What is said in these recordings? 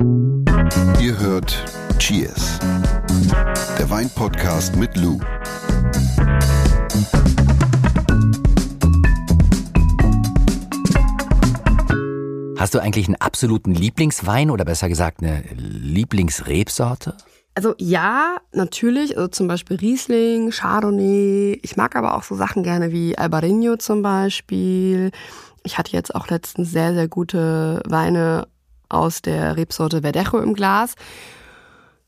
Ihr hört Cheers, der Weinpodcast mit Lou. Hast du eigentlich einen absoluten Lieblingswein oder besser gesagt eine Lieblingsrebsorte? Also ja, natürlich, also zum Beispiel Riesling, Chardonnay. Ich mag aber auch so Sachen gerne wie Albarino zum Beispiel. Ich hatte jetzt auch letztens sehr, sehr gute Weine aus der Rebsorte Verdejo im Glas.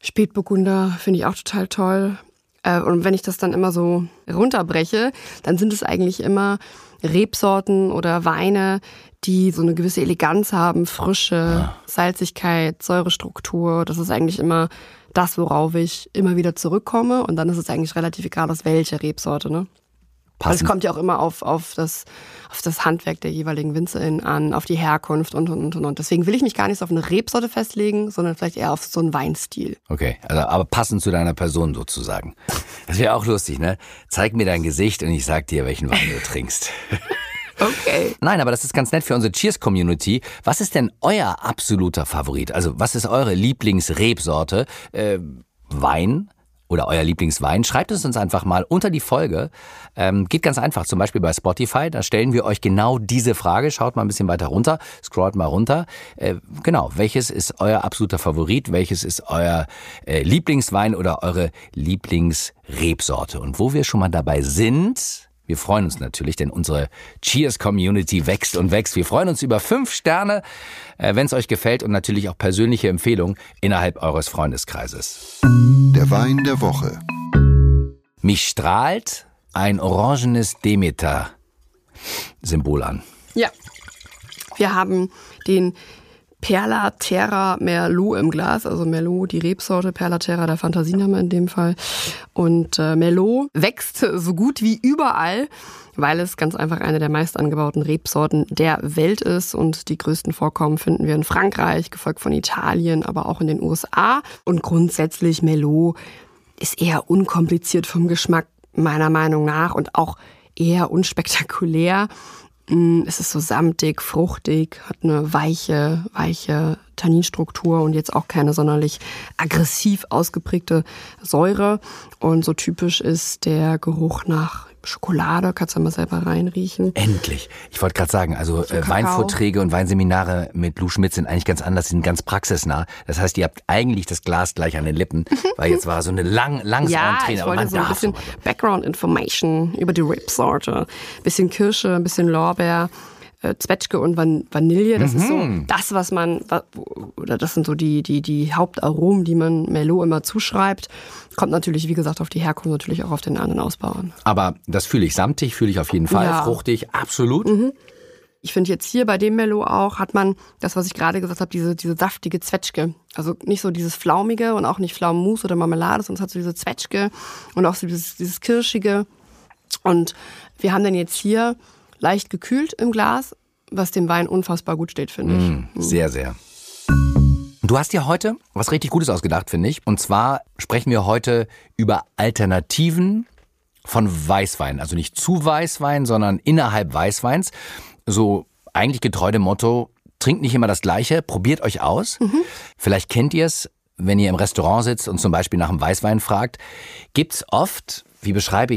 Spätburgunder finde ich auch total toll. Äh, und wenn ich das dann immer so runterbreche, dann sind es eigentlich immer Rebsorten oder Weine, die so eine gewisse Eleganz haben, Frische, Salzigkeit, Säurestruktur. Das ist eigentlich immer das, worauf ich immer wieder zurückkomme. Und dann ist es eigentlich relativ egal, aus welcher Rebsorte. Ne? Weil es kommt ja auch immer auf, auf, das, auf das Handwerk der jeweiligen Winzerin an, auf die Herkunft und, und, und, und. Deswegen will ich mich gar nicht so auf eine Rebsorte festlegen, sondern vielleicht eher auf so einen Weinstil. Okay, also, aber passend zu deiner Person sozusagen. Das wäre auch lustig, ne? Zeig mir dein Gesicht und ich sag dir, welchen Wein du trinkst. Okay. Nein, aber das ist ganz nett für unsere Cheers-Community. Was ist denn euer absoluter Favorit? Also, was ist eure Lieblingsrebsorte? Äh, Wein? Oder euer Lieblingswein? Schreibt es uns einfach mal unter die Folge. Ähm, geht ganz einfach, zum Beispiel bei Spotify. Da stellen wir euch genau diese Frage. Schaut mal ein bisschen weiter runter, scrollt mal runter. Äh, genau, welches ist euer absoluter Favorit? Welches ist euer äh, Lieblingswein oder eure Lieblingsrebsorte? Und wo wir schon mal dabei sind, wir freuen uns natürlich, denn unsere Cheers-Community wächst und wächst. Wir freuen uns über fünf Sterne, äh, wenn es euch gefällt und natürlich auch persönliche Empfehlungen innerhalb eures Freundeskreises. Der Wein der Woche. Mich strahlt ein orangenes Demeter-Symbol an. Ja. Wir haben den Perla Terra Merlot im Glas, also Merlot, die Rebsorte, Perla Terra, der Fantasiename in dem Fall. Und äh, Merlot wächst so gut wie überall, weil es ganz einfach eine der meist angebauten Rebsorten der Welt ist. Und die größten Vorkommen finden wir in Frankreich, gefolgt von Italien, aber auch in den USA. Und grundsätzlich Merlot ist eher unkompliziert vom Geschmack, meiner Meinung nach, und auch eher unspektakulär. Mm, Es ist so samtig, fruchtig, hat eine weiche, weiche Tanninstruktur und jetzt auch keine sonderlich aggressiv ausgeprägte Säure. Und so typisch ist der Geruch nach Schokolade, kannst du mal selber reinriechen. Endlich. Ich wollte gerade sagen, also äh. Weinvorträge und Weinseminare mit Lou Schmidt sind eigentlich ganz anders, sind ganz praxisnah. Das heißt, ihr habt eigentlich das Glas gleich an den Lippen, weil jetzt war so eine lang, langes Ja, Entree, ich aber wollte man so ein bisschen. Background Information über die Rebsorte. Bisschen Kirsche, ein bisschen Lorbeer, äh, Zwetschge und Van Vanille. Das ist so Mhm. das, was man, oder das sind so die, die, die Hauptaromen, die man Merlot immer zuschreibt. Kommt natürlich, wie gesagt, auf die Herkunft, natürlich auch auf den anderen Ausbau an. Aber das fühle ich samtig, fühle ich auf jeden Fall, Ja. fruchtig, absolut. Ich finde jetzt hier bei dem Merlot auch, hat man das, was ich gerade gesagt habe, diese, diese saftige Zwetschge. Also nicht so dieses Flaumige und auch nicht Pflaumenmus oder Marmelade, sondern es hat so diese Zwetschge und auch so dieses, dieses Kirschige. Und wir haben dann jetzt hier leicht gekühlt im Glas, was dem Wein unfassbar gut steht, finde ich. Sehr, sehr. Du hast dir heute was richtig Gutes ausgedacht, finde ich. Und zwar sprechen wir heute über Alternativen von Weißwein. Also nicht zu Weißwein, sondern innerhalb Weißweins. So eigentlich getreu dem Motto, trinkt nicht immer das Gleiche, probiert euch aus. Vielleicht kennt ihr es, wenn ihr im Restaurant sitzt und zum Beispiel nach einem Weißwein fragt. Gibt's oft, wie beschreibe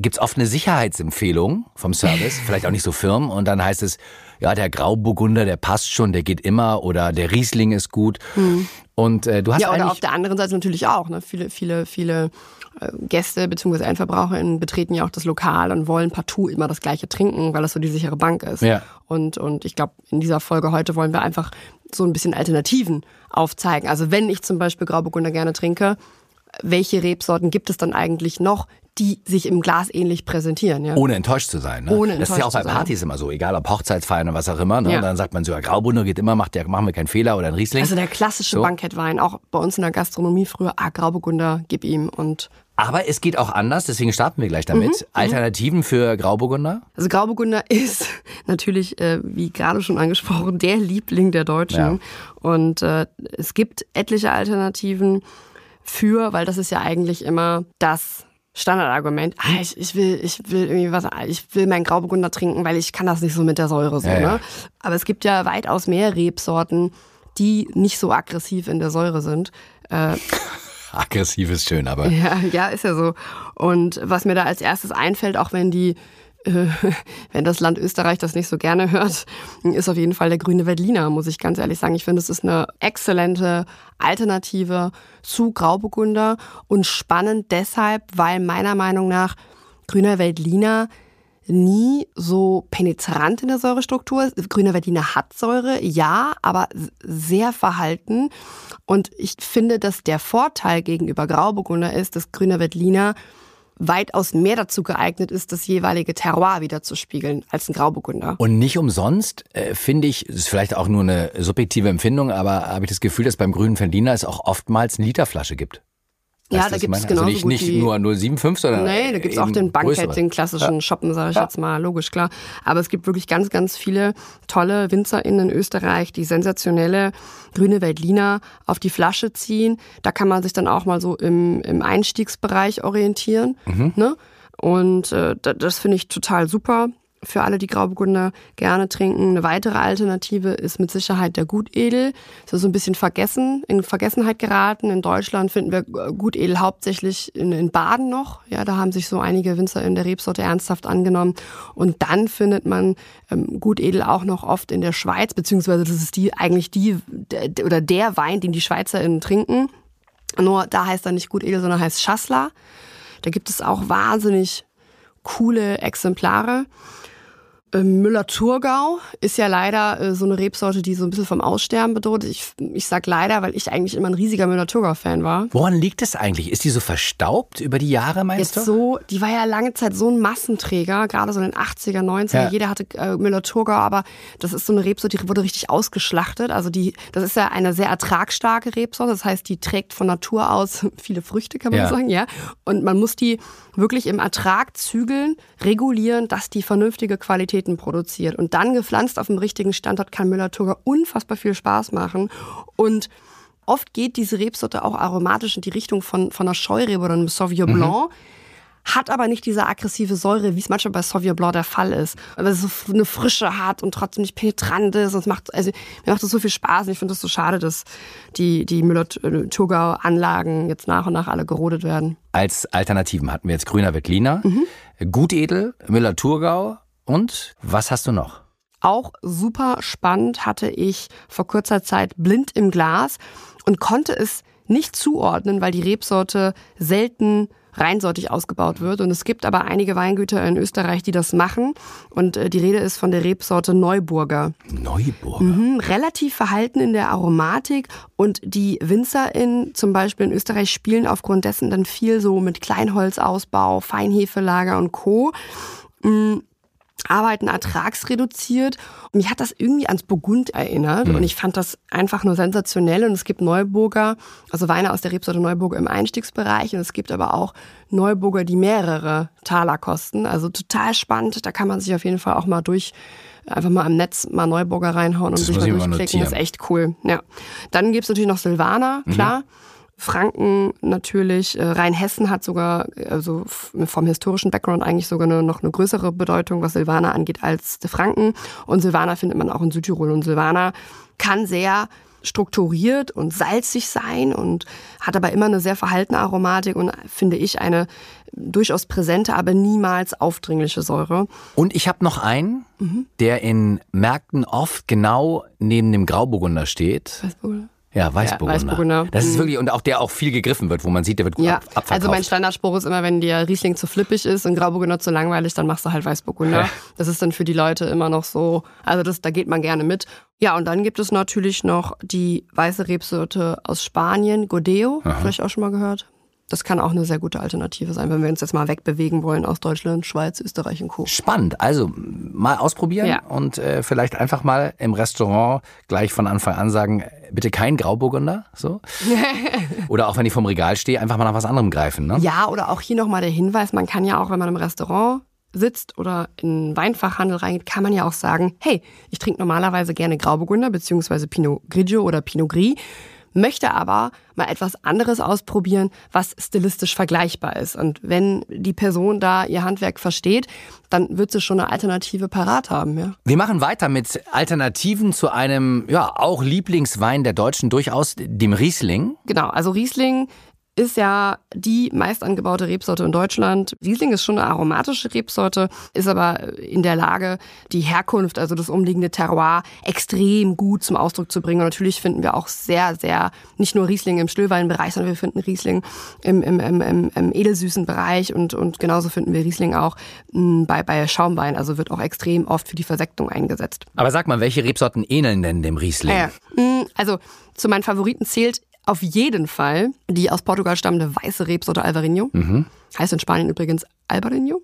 ich's, gibt's oft eine Sicherheitsempfehlung vom Service, vielleicht auch nicht so firm, und dann heißt es, ja, der Grauburgunder, der passt schon, der geht immer, oder der Riesling ist gut. Und äh, du hast Ja, oder auf der anderen Seite natürlich auch. Ne? Viele, viele, viele äh, Gäste bzw. EndverbraucherInnen betreten ja auch das Lokal und wollen partout immer das Gleiche trinken, weil das so die sichere Bank ist. Ja. Und, und ich glaube, in dieser Folge heute wollen wir einfach so ein bisschen Alternativen aufzeigen. Also wenn ich zum Beispiel Grauburgunder gerne trinke, welche Rebsorten gibt es dann eigentlich noch, die sich im Glas ähnlich präsentieren? Ja? ohne enttäuscht zu sein. Ne? Ohne das ist ja auch enttäuscht bei. Partys immer so, egal ob Hochzeitsfeiern oder was auch immer. Ne? Ja. Dann sagt man so, ja, Grauburgunder geht immer, macht der, machen wir keinen Fehler oder ein Riesling. Also der klassische So. Bankettwein, auch bei uns in der Gastronomie früher, ah, Grauburgunder, gib ihm. Und Aber es geht auch anders, deswegen starten wir gleich damit. Alternativen für Grauburgunder? Also Grauburgunder ist natürlich, äh, wie gerade schon angesprochen, der Liebling der Deutschen. Ja. Und äh, es gibt etliche Alternativen für, weil das ist ja eigentlich immer das Standardargument. Ah, ich, ich will, ich will irgendwie was, ich will meinen Grauburgunder trinken, weil ich kann das nicht so mit der Säure so. Ja, ja. Ne? Aber es gibt ja weitaus mehr Rebsorten, die nicht so aggressiv in der Säure sind. Äh, aggressiv ist schön, aber. Ja, ja, ist ja so. Und was mir da als erstes einfällt, auch wenn die äh, wenn das Land Österreich das nicht so gerne hört, ist auf jeden Fall der grüne Veltliner, muss ich ganz ehrlich sagen. Ich finde, es ist eine exzellente Alternative zu Grauburgunder und spannend deshalb, weil meiner Meinung nach grüner Veltliner nie so penetrant in der Säurestruktur ist. Grüner Veltliner hat Säure, ja, aber sehr verhalten. Und ich finde, dass der Vorteil gegenüber Grauburgunder ist, dass grüner Veltliner weitaus mehr dazu geeignet ist, das jeweilige Terroir wiederzuspiegeln als ein Grauburgunder. Und nicht umsonst äh, finde ich, ist vielleicht auch nur eine subjektive Empfindung, aber habe ich das Gefühl, dass beim grünen Veltliner es auch oftmals eine Literflasche gibt. Ja, da gibt es genau also nicht, nicht die, nur 075, sondern Nee, da gibt es auch den Bankett, größere. den klassischen Ja. Shoppen, sage ich Ja. jetzt mal, logisch, klar. Aber es gibt wirklich ganz, ganz viele tolle WinzerInnen in Österreich, die sensationelle grüne Veltliner auf die Flasche ziehen. Da kann man sich dann auch mal so im, im Einstiegsbereich orientieren. Mhm. Ne? Und äh, da- das finde ich total super für alle, die Grauburgunder gerne trinken. Eine weitere Alternative ist mit Sicherheit der Gutedel. Das ist so ein bisschen vergessen, in Vergessenheit geraten. In Deutschland finden wir äh, Gutedel hauptsächlich in, in Baden noch. Ja, da haben sich so einige Winzer in der Rebsorte ernsthaft angenommen. Und dann findet man ähm, Gutedel auch noch oft in der Schweiz, beziehungsweise das ist die eigentlich die der, oder der Wein, den die SchweizerInnen trinken. Nur da heißt er nicht Gutedel, sondern heißt Schassler. Da gibt es auch wahnsinnig coole Exemplare. Ähm, Müller-Thurgau ist ja leider äh, so eine Rebsorte, die so ein bisschen vom Aussterben bedroht. Ich, ich sag leider, weil ich eigentlich immer ein riesiger Müller-Thurgau-Fan war. Woran liegt es eigentlich? Ist die so verstaubt über die Jahre, meinst Jetzt du? so, die war ja lange Zeit so ein Massenträger, gerade so in den 80er, 90er. Ja. Jeder hatte äh, Müller-Thurgau, aber das ist so eine Rebsorte, die wurde richtig ausgeschlachtet. Also die, das ist ja eine sehr ertragsstarke Rebsorte. Das heißt, die trägt von Natur aus viele Früchte, kann man Ja. sagen, ja. Und man muss die wirklich im Ertrag zügeln, regulieren, dass die vernünftige Qualitäten produziert. Und dann gepflanzt auf dem richtigen Standort kann Müller-Thurgau unfassbar viel Spaß machen. Und Oft geht diese Rebsorte auch aromatisch in die Richtung von, von einer Scheurebe oder einem Sauvignon Blanc, hat aber nicht diese aggressive Säure, wie es manchmal bei Sauvignon Blanc der Fall ist. Weil es so eine Frische hat und trotzdem nicht penetrant ist. Und es macht, also, mir macht das so viel Spaß. Und ich finde es so schade, dass die, die Müller-Thurgau-Anlagen jetzt nach und nach alle gerodet werden. Als Alternativen hatten wir jetzt Grüner Veltliner, Gutedel, Müller-Thurgau und was hast du noch? Auch super spannend hatte ich vor kurzer Zeit blind im Glas und konnte es nicht zuordnen, weil die Rebsorte selten reinsortig ausgebaut wird. Und es gibt aber einige Weingüter in Österreich, die das machen. Und äh, die Rede ist von der Rebsorte Neuburger. Neuburger. Mhm, relativ verhalten in der Aromatik und die WinzerInnen zum Beispiel in Österreich spielen aufgrund dessen dann viel so mit Kleinholzausbau, Feinhefelager und Co. Mm, arbeiten ertragsreduziert. Und mich hat das irgendwie ans Burgund erinnert und ich fand das einfach nur sensationell. Und es gibt Neuburger, also Weine aus der Rebsorte Neuburger im Einstiegsbereich und es gibt aber auch Neuburger, die mehrere Taler kosten. Also total spannend. Da kann man sich auf jeden Fall auch mal durch einfach mal im Netz mal Neuburger reinhauen und Das sich mal durchklicken. Das ist echt cool. Ja. Dann gibt's natürlich noch Silvaner, klar. Franken natürlich, äh, Rheinhessen hat sogar, also vom historischen Background eigentlich sogar eine, noch eine größere Bedeutung, was Silvaner angeht, als die Franken. Und Silvaner findet man auch in Südtirol. Und Silvaner kann sehr strukturiert und salzig sein und hat aber immer eine sehr verhaltene Aromatik und finde ich eine durchaus präsente, aber niemals aufdringliche Säure. Und ich habe noch einen, der in Märkten oft genau neben dem Grauburgunder steht. Weißburgunder? Ja, Weißburgunder. Weißburgunder. Das ist Mhm. wirklich, und auch der auch viel gegriffen wird, wo man sieht, der wird gut Ja, ab, abverkauft. also mein Standardspruch ist immer, wenn dir Riesling zu flippig ist und Grauburgunder zu langweilig, dann machst du halt Weißburgunder. Ja. Das ist dann für die Leute immer noch so, also das, da geht man gerne mit. Ja, und dann gibt es natürlich noch die weiße Rebsorte aus Spanien, Godeo, vielleicht auch schon mal gehört. Das kann auch eine sehr gute Alternative sein, wenn wir uns jetzt mal wegbewegen wollen aus Deutschland, Schweiz, Österreich und Co. Spannend. Also mal ausprobieren Ja. und äh, vielleicht einfach mal im Restaurant gleich von Anfang an sagen, bitte kein Grauburgunder, so. Oder auch wenn ich vom Regal stehe, einfach mal nach was anderem greifen, ne? Ja, oder auch hier nochmal der Hinweis, man kann ja auch, wenn man im Restaurant sitzt oder in einen Weinfachhandel reingeht, kann man ja auch sagen, hey, ich trinke normalerweise gerne Grauburgunder beziehungsweise Pinot Grigio oder Pinot Gris. Möchte aber mal etwas anderes ausprobieren, was stilistisch vergleichbar ist. Und wenn die Person da ihr Handwerk versteht, dann wird sie schon eine Alternative parat haben. Ja. Wir machen weiter mit Alternativen zu einem, ja, auch Lieblingswein der Deutschen durchaus, dem Riesling. Genau, also Riesling ist ja die meist angebaute Rebsorte in Deutschland. Riesling ist schon eine aromatische Rebsorte, ist aber in der Lage, die Herkunft, also das umliegende Terroir, extrem gut zum Ausdruck zu bringen. Und natürlich finden wir auch sehr, sehr, nicht nur Riesling im Stillweinbereich, sondern wir finden Riesling im, im, im, im, im edelsüßen Bereich und, und genauso finden wir Riesling auch hm, bei, bei Schaumwein, also wird auch extrem oft für die Versektung eingesetzt. Aber sag mal, welche Rebsorten ähneln denn dem Riesling? Hm, also zu meinen Favoriten zählt auf jeden Fall die aus Portugal stammende weiße Rebsorte Alvarinho. Mhm. Heißt in Spanien übrigens Alvarinho.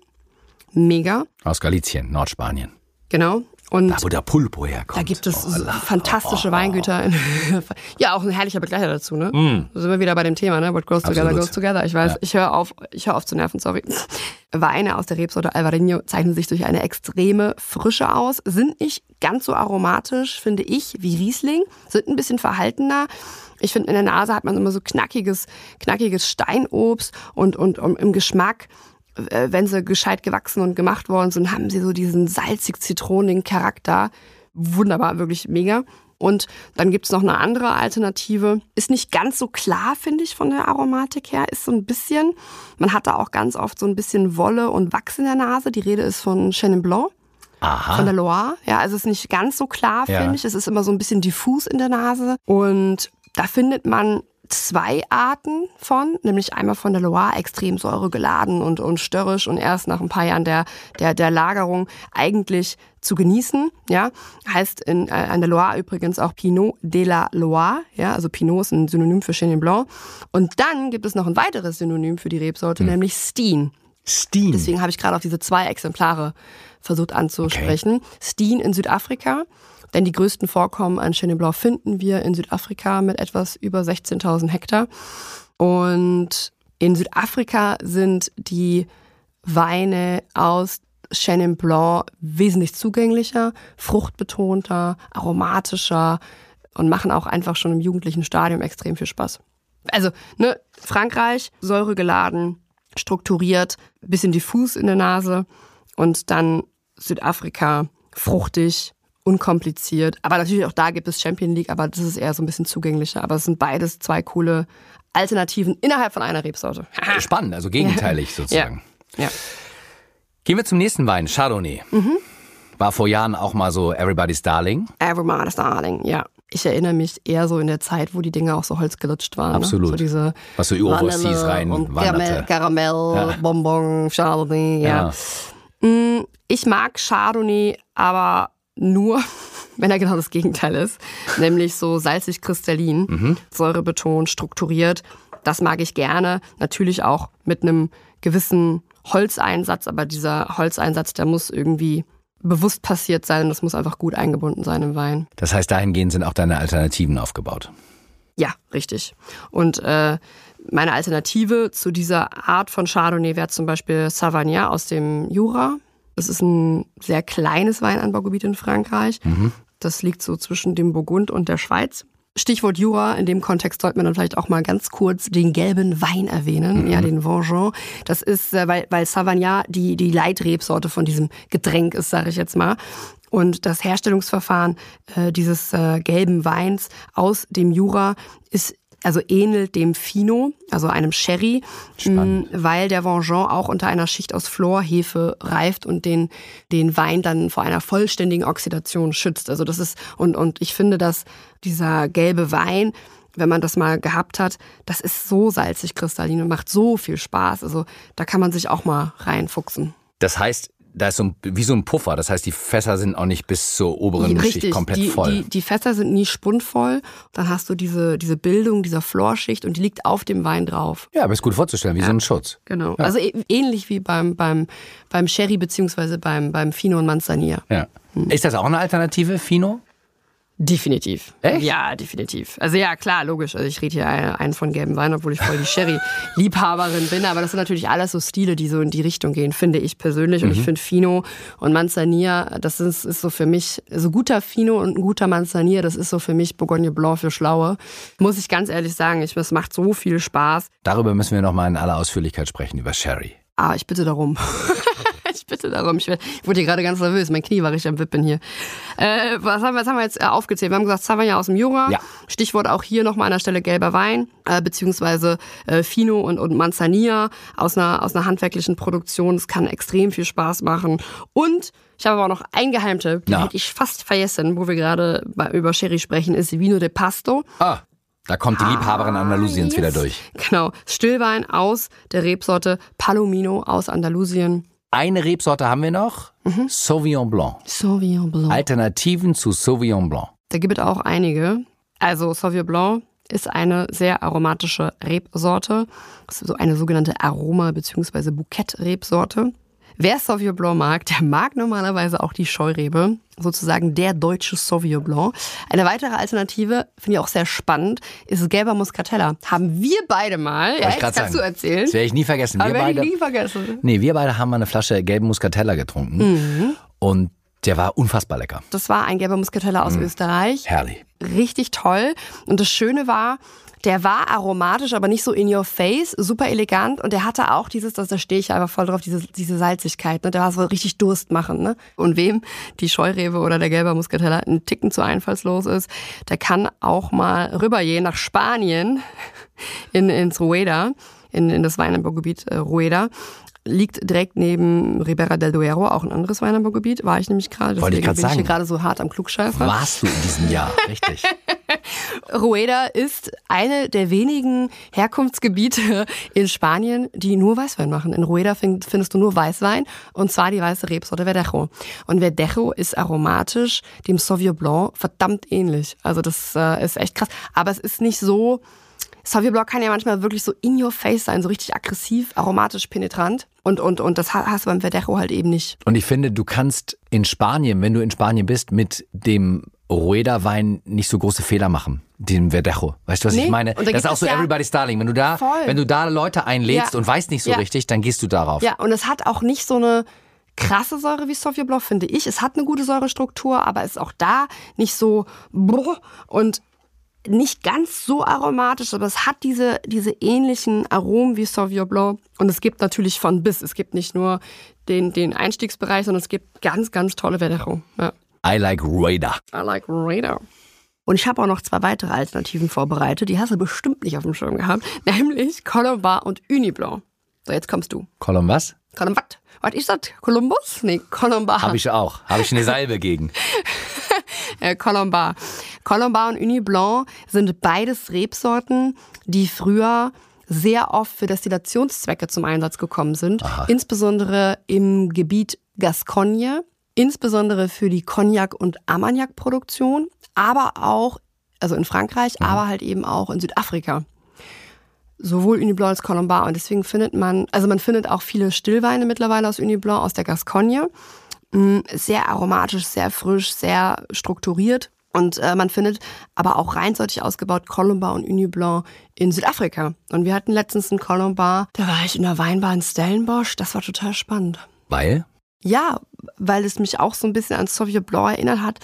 Mega. Aus Galicien, Nordspanien. Genau. Und da, wo der Pulpo herkommt. Da gibt es oh, fantastische oh, oh, Weingüter. ja, auch ein herrlicher Begleiter dazu, ne? Mm. Da sind wir wieder bei dem Thema, ne? What together, Absolut. goes together. Ich weiß, ja. ich höre auf, ich höre auf zu nerven, sorry. Weine aus der Rebsorte Alvarinho zeichnen sich durch eine extreme Frische aus, sind nicht ganz so aromatisch, finde ich, wie Riesling, sind ein bisschen verhaltener. Ich finde, in der Nase hat man immer so knackiges, knackiges Steinobst und, und, und im Geschmack wenn sie gescheit gewachsen und gemacht worden sind, haben sie so diesen salzig-zitronigen Charakter. Wunderbar, wirklich mega. Und dann gibt's noch eine andere Alternative. Ist nicht ganz so klar, finde ich, von der Aromatik her. Ist so ein bisschen, man hat da auch ganz oft so ein bisschen Wolle und Wachs in der Nase. Die Rede ist von Chenin Blanc. Aha. Von der Loire. Ja, also es ist nicht ganz so klar, ja. finde ich. Es ist immer so ein bisschen diffus in der Nase. Und da findet man zwei Arten von, nämlich einmal von der Loire extrem säuregeladen und, und störrisch und erst nach ein paar Jahren der, der, der Lagerung eigentlich zu genießen, ja. Heißt in, äh, an der Loire übrigens auch Pinot de la Loire, ja. Also Pinot ist ein Synonym für Chenin Blanc. Und dann gibt es noch ein weiteres Synonym für die Rebsorte, hm. nämlich Steen. Steen. Deswegen habe ich gerade auf diese zwei Exemplare versucht anzusprechen. Okay. Steen in Südafrika denn die größten Vorkommen an Chenin Blanc finden wir in Südafrika mit etwas über 16.000 Hektar. Und in Südafrika sind die Weine aus Chenin Blanc wesentlich zugänglicher, fruchtbetonter, aromatischer und machen auch einfach schon im jugendlichen Stadium extrem viel Spaß. Also, ne, Frankreich, säuregeladen, strukturiert, bisschen diffus in der Nase und dann Südafrika, fruchtig, unkompliziert. Aber natürlich auch da gibt es Champion League, aber das ist eher so ein bisschen zugänglicher. Aber es sind beides zwei coole Alternativen innerhalb von einer Rebsorte. Spannend, also gegenteilig sozusagen. Ja. ja. Gehen wir zum nächsten Wein, Chardonnay. Mhm. War vor Jahren auch mal so Everybody's Darling. Everybody's Darling, ja. Ich erinnere mich eher so in der Zeit, wo die Dinge auch so holzgelutscht waren. Absolut. Ne? So diese Was so Überwurstis rein und Karamell, Karamell ja. Bonbon, Chardonnay, ja. ja. Mm, ich mag Chardonnay, aber nur, wenn er genau das Gegenteil ist, nämlich so salzig kristallin, mhm. säurebetont, strukturiert. Das mag ich gerne, natürlich auch mit einem gewissen Holzeinsatz, aber dieser Holzeinsatz, der muss irgendwie bewusst passiert sein und das muss einfach gut eingebunden sein im Wein. Das heißt, dahingehend sind auch deine Alternativen aufgebaut. Ja, richtig. Und äh, meine Alternative zu dieser Art von Chardonnay wäre zum Beispiel Savagnin aus dem Jura. Es ist ein sehr kleines Weinanbaugebiet in Frankreich. Mhm. Das liegt so zwischen dem Burgund und der Schweiz. Stichwort Jura, in dem Kontext sollte man dann vielleicht auch mal ganz kurz den gelben Wein erwähnen, mhm. ja, den Vengeance. Das ist, äh, weil, weil Savagnin die, die Leitrebsorte von diesem Getränk ist, sage ich jetzt mal. Und das Herstellungsverfahren äh, dieses äh, gelben Weins aus dem Jura ist also ähnelt dem Fino, also einem Sherry, Spannend. weil der Vengeance auch unter einer Schicht aus Florhefe reift und den, den Wein dann vor einer vollständigen Oxidation schützt. Also das ist, und, und ich finde, dass dieser gelbe Wein, wenn man das mal gehabt hat, das ist so salzig kristallin und macht so viel Spaß. Also da kann man sich auch mal reinfuchsen. Das heißt, da ist so ein, wie so ein Puffer. Das heißt, die Fässer sind auch nicht bis zur oberen Richtig, Schicht komplett die, voll. Die, die Fässer sind nie spundvoll. Dann hast du diese, diese Bildung dieser Florschicht und die liegt auf dem Wein drauf. Ja, aber ist gut vorzustellen, wie ja, so ein Schutz. Genau. Ja. Also ähnlich wie beim, beim, beim Sherry beziehungsweise beim, beim Fino und Manzanilla. Ja. Hm. Ist das auch eine Alternative, Fino? Definitiv. Echt? Ja, definitiv. Also ja, klar, logisch. Also ich rede hier ein, ein von gelben Wein, obwohl ich voll die Sherry-Liebhaberin bin. Aber das sind natürlich alles so Stile, die so in die Richtung gehen, finde ich persönlich. Und ich finde Fino und Manzanilla, das ist, ist so für mich, so guter Fino und ein guter Manzanilla, das ist so für mich Bourgogne Blanc für Schlaue. Muss ich ganz ehrlich sagen, ich, es macht so viel Spaß. Darüber müssen wir nochmal in aller Ausführlichkeit sprechen, über Sherry. Ah, ich bitte darum. bitte darum. Ich, wurde hier gerade ganz nervös. Mein Knie war richtig am Wippen hier. Äh, was, haben wir, was haben wir jetzt äh, aufgezählt? Wir haben gesagt, Sauvignon aus dem Jura. Ja. Stichwort auch hier nochmal an der Stelle gelber Wein, äh, beziehungsweise äh, Fino und, und Manzanilla aus einer, aus einer handwerklichen Produktion. Das kann extrem viel Spaß machen. Und ich habe aber auch noch einen Geheimtipp, den hätte ich fast vergessen, wo wir gerade über Sherry sprechen, ist Vino de Pasto. Ah, da kommt die Liebhaberin Andalusiens yes. wieder durch. Genau, Stillwein aus der Rebsorte Palomino aus Andalusien. Eine Rebsorte haben wir noch, Mhm. Sauvignon Blanc. Sauvignon Blanc. Alternativen zu Sauvignon Blanc. Da gibt es auch einige. Also Sauvignon Blanc ist eine sehr aromatische Rebsorte. Das ist so eine sogenannte Aroma- bzw. Bouquet-Rebsorte. Wer Sauvignon Blanc mag, der mag normalerweise auch die Scheurebe, sozusagen der deutsche Sauvignon Blanc. Eine weitere Alternative, finde ich auch sehr spannend, ist gelber Muscatella. Haben wir beide mal, ja, ich kannst sagen. du erzählen. Das werde ich nie vergessen. Aber Wir werde ich beide, nie vergessen. nee, wir beide haben mal eine Flasche gelben Muscatella getrunken. Mhm. Und der war unfassbar lecker. Das war ein gelber Muscatella aus Österreich. Herrlich. richtig toll. Und das Schöne war, der war aromatisch, aber nicht so in your face, super elegant. Und der hatte auch dieses, das, da stehe ich einfach voll drauf, diese, diese Salzigkeit. Ne? Der war so richtig Durst machen. Ne? Und wem die Scheurebe oder der gelbe Muscatella einen Ticken zu einfallslos ist, der kann auch mal rübergehen nach Spanien, in, ins Rueda, in, in das Weinanbaugebiet äh, Rueda. Liegt direkt neben Ribera del Duero, auch ein anderes Weinanbaugebiet. War ich nämlich gerade. Wollte ich grad bin ich hier sagen. gerade so hart am Klugscheißer. Warst du in diesem Jahr, richtig. Rueda ist eine der wenigen Herkunftsgebiete in Spanien, die nur Weißwein machen. In Rueda find- findest du nur Weißwein und zwar die weiße Rebsorte Verdejo. Und Verdejo ist aromatisch dem Sauvignon Blanc verdammt ähnlich. Also das äh, ist echt krass. Aber es ist nicht so... Sauvignon Blanc kann ja manchmal wirklich so in your face sein, so richtig aggressiv, aromatisch, penetrant. Und, und, und das ha- hast du beim Verdejo halt eben nicht. Und ich finde, du kannst in Spanien, wenn du in Spanien bist, mit dem Rueda-Wein nicht so große Fehler machen. Den Verdejo. Weißt du, was Nee, ich meine? Das ist auch es so ja- Everybody's Darling. Wenn du da, Voll. wenn du da Leute einlädst Ja. und weißt nicht so Ja. richtig, dann gehst du darauf. Ja, und es hat auch nicht so eine krasse Säure wie Sauvignon Blanc, finde ich. Es hat eine gute Säurestruktur, aber ist auch da nicht so und nicht ganz so aromatisch, aber es hat diese, diese ähnlichen Aromen wie Sauvignon Blanc. Und es gibt natürlich von bis. Es gibt nicht nur den, den Einstiegsbereich, sondern es gibt ganz, ganz tolle Verdejo. Ja. I like Rueda. I like Radar. Und ich habe auch noch zwei weitere Alternativen vorbereitet. Die hast du bestimmt nicht auf dem Schirm gehabt. Nämlich Colombar und Uniblanc. So, jetzt kommst du. Colum was? Colombat. Was ist das? Columbus? Nee, Colombar. Habe ich auch. Habe ich eine Salbe gegen. äh, Colombar. Colombar und Uni Blanc sind beides Rebsorten, die früher sehr oft für Destillationszwecke zum Einsatz gekommen sind. Insbesondere im Gebiet Gascogne, insbesondere für die Cognac- und Armagnac-Produktion, aber auch, also in Frankreich, aber halt eben auch in Südafrika. Sowohl Uni Blanc als Colombar. Und deswegen findet man, also man findet auch viele Stillweine mittlerweile aus Uni Blanc, aus der Gascogne sehr aromatisch, sehr frisch, sehr strukturiert. Und äh, man findet aber auch reinseitig ausgebaut Colombar und Uni Blanc in Südafrika. Und wir hatten letztens einen Colombar, da war ich in der Weinbar in Stellenbosch. Das war total spannend. Weil? Ja, weil es mich auch so ein bisschen an Sauvignon Blanc erinnert hat,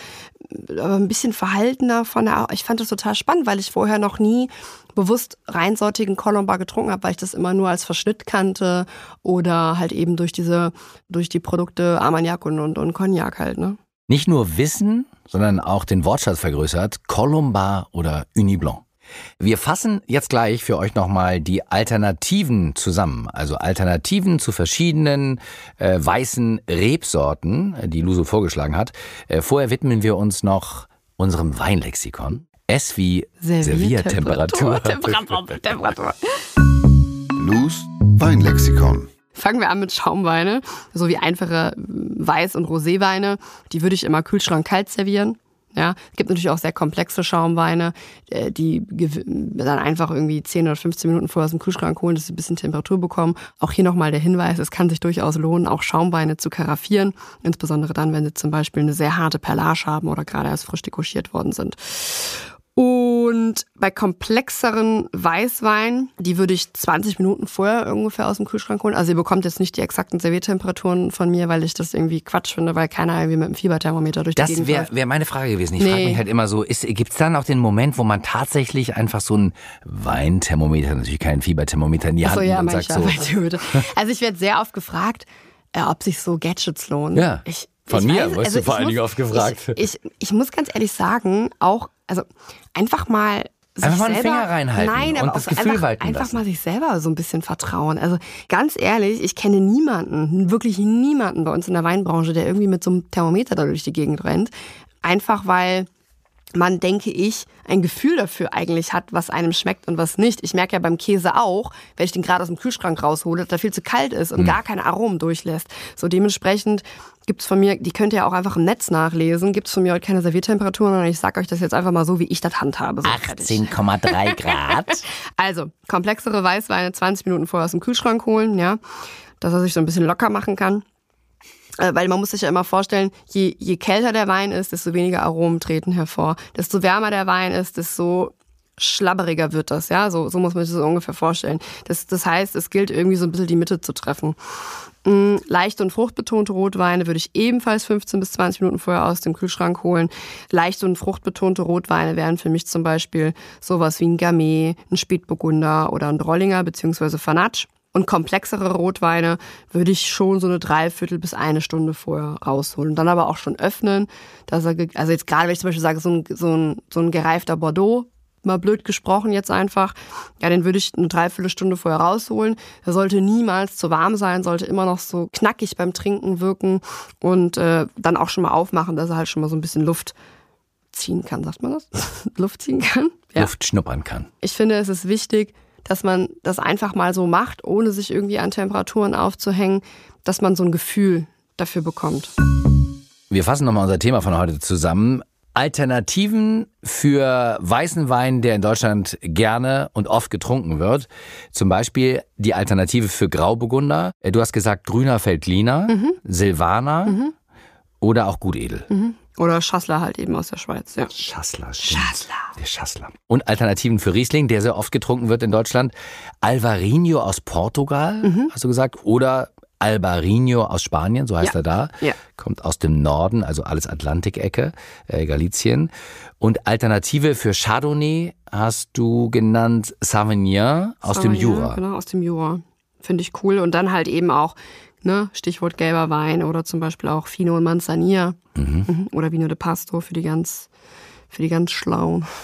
aber ein bisschen verhaltener von der. Ich fand das total spannend, weil ich vorher noch nie bewusst reinsortigen Colombar getrunken habe, weil ich das immer nur als Verschnitt kannte oder halt eben durch diese, durch die Produkte Armagnac und, und, und Cognac halt, ne? Nicht nur Wissen, sondern auch den Wortschatz vergrößert. Colombar oder Uni Blanc. Wir fassen jetzt gleich für euch nochmal die Alternativen zusammen. Also Alternativen zu verschiedenen äh, weißen Rebsorten, die Luso vorgeschlagen hat. Äh, vorher widmen wir uns noch unserem Weinlexikon. S wie Serviertemperatur. Temperatur. Temperatur. Lus Weinlexikon. Fangen wir an mit Schaumweine, so wie einfache Weiß- und Roséweine. Die würde ich immer Kühlschrank kalt servieren. Ja, es gibt natürlich auch sehr komplexe Schaumweine, äh, die dann einfach irgendwie 10 oder 15 Minuten vorher aus dem Kühlschrank holen, dass sie ein bisschen Temperatur bekommen. Auch hier nochmal der Hinweis, es kann sich durchaus lohnen, auch Schaumweine zu karaffieren, insbesondere dann, wenn sie zum Beispiel eine sehr harte Perlage haben oder gerade erst frisch dekoschiert worden sind. Und bei komplexeren Weißwein, die würde ich 20 Minuten vorher ungefähr aus dem Kühlschrank holen. Also ihr bekommt jetzt nicht die exakten Serviertemperaturen von mir, weil ich das irgendwie Quatsch finde, weil keiner irgendwie mit dem Fieberthermometer durch das die Gegend Das wäre wär meine Frage gewesen. Ich nee. frage mich halt immer so, gibt es dann auch den Moment, wo man tatsächlich einfach so ein Weinthermometer, natürlich kein Fieberthermometer in die Hand so, ja, nimmt und sagt so. Also ich werde sehr oft gefragt, äh, ob sich so Gadgets lohnen. Ja. Ich, von ich mir, weiß, wirst also du vor allen Dingen oft gefragt. Ich, ich, ich muss ganz ehrlich sagen, auch, also einfach mal einfach mal einen selber, Finger reinhalten nein, und das Gefühl einfach, walten einfach lassen. mal sich selber so ein bisschen vertrauen. Also ganz ehrlich, ich kenne niemanden, wirklich niemanden bei uns in der Weinbranche, der irgendwie mit so einem Thermometer da durch die Gegend rennt. Einfach weil man, denke ich, ein Gefühl dafür eigentlich hat, was einem schmeckt und was nicht. Ich merke ja beim Käse auch, wenn ich den gerade aus dem Kühlschrank raushole, dass der viel zu kalt ist und mhm. gar keine Aromen durchlässt. So dementsprechend gibt's von mir, die könnt ihr auch einfach im Netz nachlesen, gibt's von mir heute keine Serviertemperaturen und ich sag euch das jetzt einfach mal so, wie ich das handhabe. So 18,3 Grad. also, komplexere Weißweine 20 Minuten vorher aus dem Kühlschrank holen, ja, dass er sich so ein bisschen locker machen kann. Äh, weil man muss sich ja immer vorstellen, je, je kälter der Wein ist, desto weniger Aromen treten hervor. Desto wärmer der Wein ist, desto schlabberiger wird das, ja, so, so muss man sich das ungefähr vorstellen. Das, das heißt, es gilt irgendwie so ein bisschen die Mitte zu treffen. Mm, leichte und fruchtbetonte Rotweine würde ich ebenfalls 15 bis 20 Minuten vorher aus dem Kühlschrank holen. Leichte und fruchtbetonte Rotweine wären für mich zum Beispiel sowas wie ein Gamay, ein Spätburgunder oder ein Drollinger beziehungsweise Fanatsch. Und komplexere Rotweine würde ich schon so eine Dreiviertel bis eine Stunde vorher rausholen. dann aber auch schon öffnen. Dass er, also jetzt gerade, wenn ich zum Beispiel sage, so ein, so ein, so ein gereifter Bordeaux, mal blöd gesprochen jetzt einfach, ja, den würde ich eine Dreiviertelstunde vorher rausholen. Der sollte niemals zu warm sein, sollte immer noch so knackig beim Trinken wirken und äh, dann auch schon mal aufmachen, dass er halt schon mal so ein bisschen Luft ziehen kann, sagt man das? Luft ziehen kann? Ja. Luft schnuppern kann. Ich finde, es ist wichtig, dass man das einfach mal so macht, ohne sich irgendwie an Temperaturen aufzuhängen, dass man so ein Gefühl dafür bekommt. Wir fassen nochmal unser Thema von heute zusammen. Alternativen für weißen Wein, der in Deutschland gerne und oft getrunken wird. Zum Beispiel die Alternative für Grauburgunder. Du hast gesagt grüner Feldliner, mhm. Silvaner mhm. oder auch Gutedel. Mhm. Oder Schassler halt eben aus der Schweiz, ja. Schassler, stimmt. Schassler. Der Schassler. Und Alternativen für Riesling, der sehr oft getrunken wird in Deutschland. Alvarinho aus Portugal, mhm. hast du gesagt. Oder Albarino aus Spanien, so heißt ja. er da. Ja. Kommt aus dem Norden, also alles Atlantikecke, äh, Galizien. Und Alternative für Chardonnay hast du genannt Sauvignon aus Sauvignon, dem Jura. Genau, aus dem Jura. Finde ich cool. Und dann halt eben auch Ne? Stichwort gelber Wein oder zum Beispiel auch Fino und Manzanilla mhm. mhm. oder Vino de Pasto für die ganz, für die ganz Schlauen.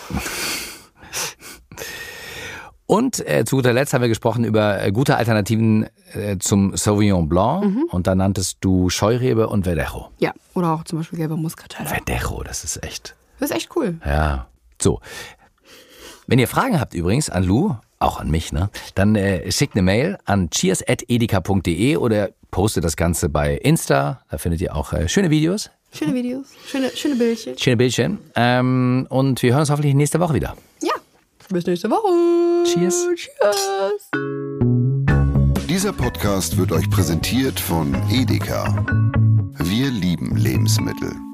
Und äh, zu guter Letzt haben wir gesprochen über äh, gute Alternativen äh, zum Sauvignon Blanc. Mhm. Und da nanntest du Scheurebe und Verdejo. Ja, oder auch zum Beispiel gelber Muscatella. Verdejo, das ist echt. Das ist echt cool. Ja. So. Wenn ihr Fragen habt übrigens an Lou, auch an mich, ne? Dann äh, schickt eine Mail an cheers.edeka.de oder postet das Ganze bei Insta. Da findet ihr auch äh, schöne Videos. Schöne Videos, schöne, schöne Bildchen. Schöne Bildchen. Ähm, und wir hören uns hoffentlich nächste Woche wieder. Ja, bis nächste Woche. Cheers. Cheers. Dieser Podcast wird euch präsentiert von Edeka. Wir lieben Lebensmittel.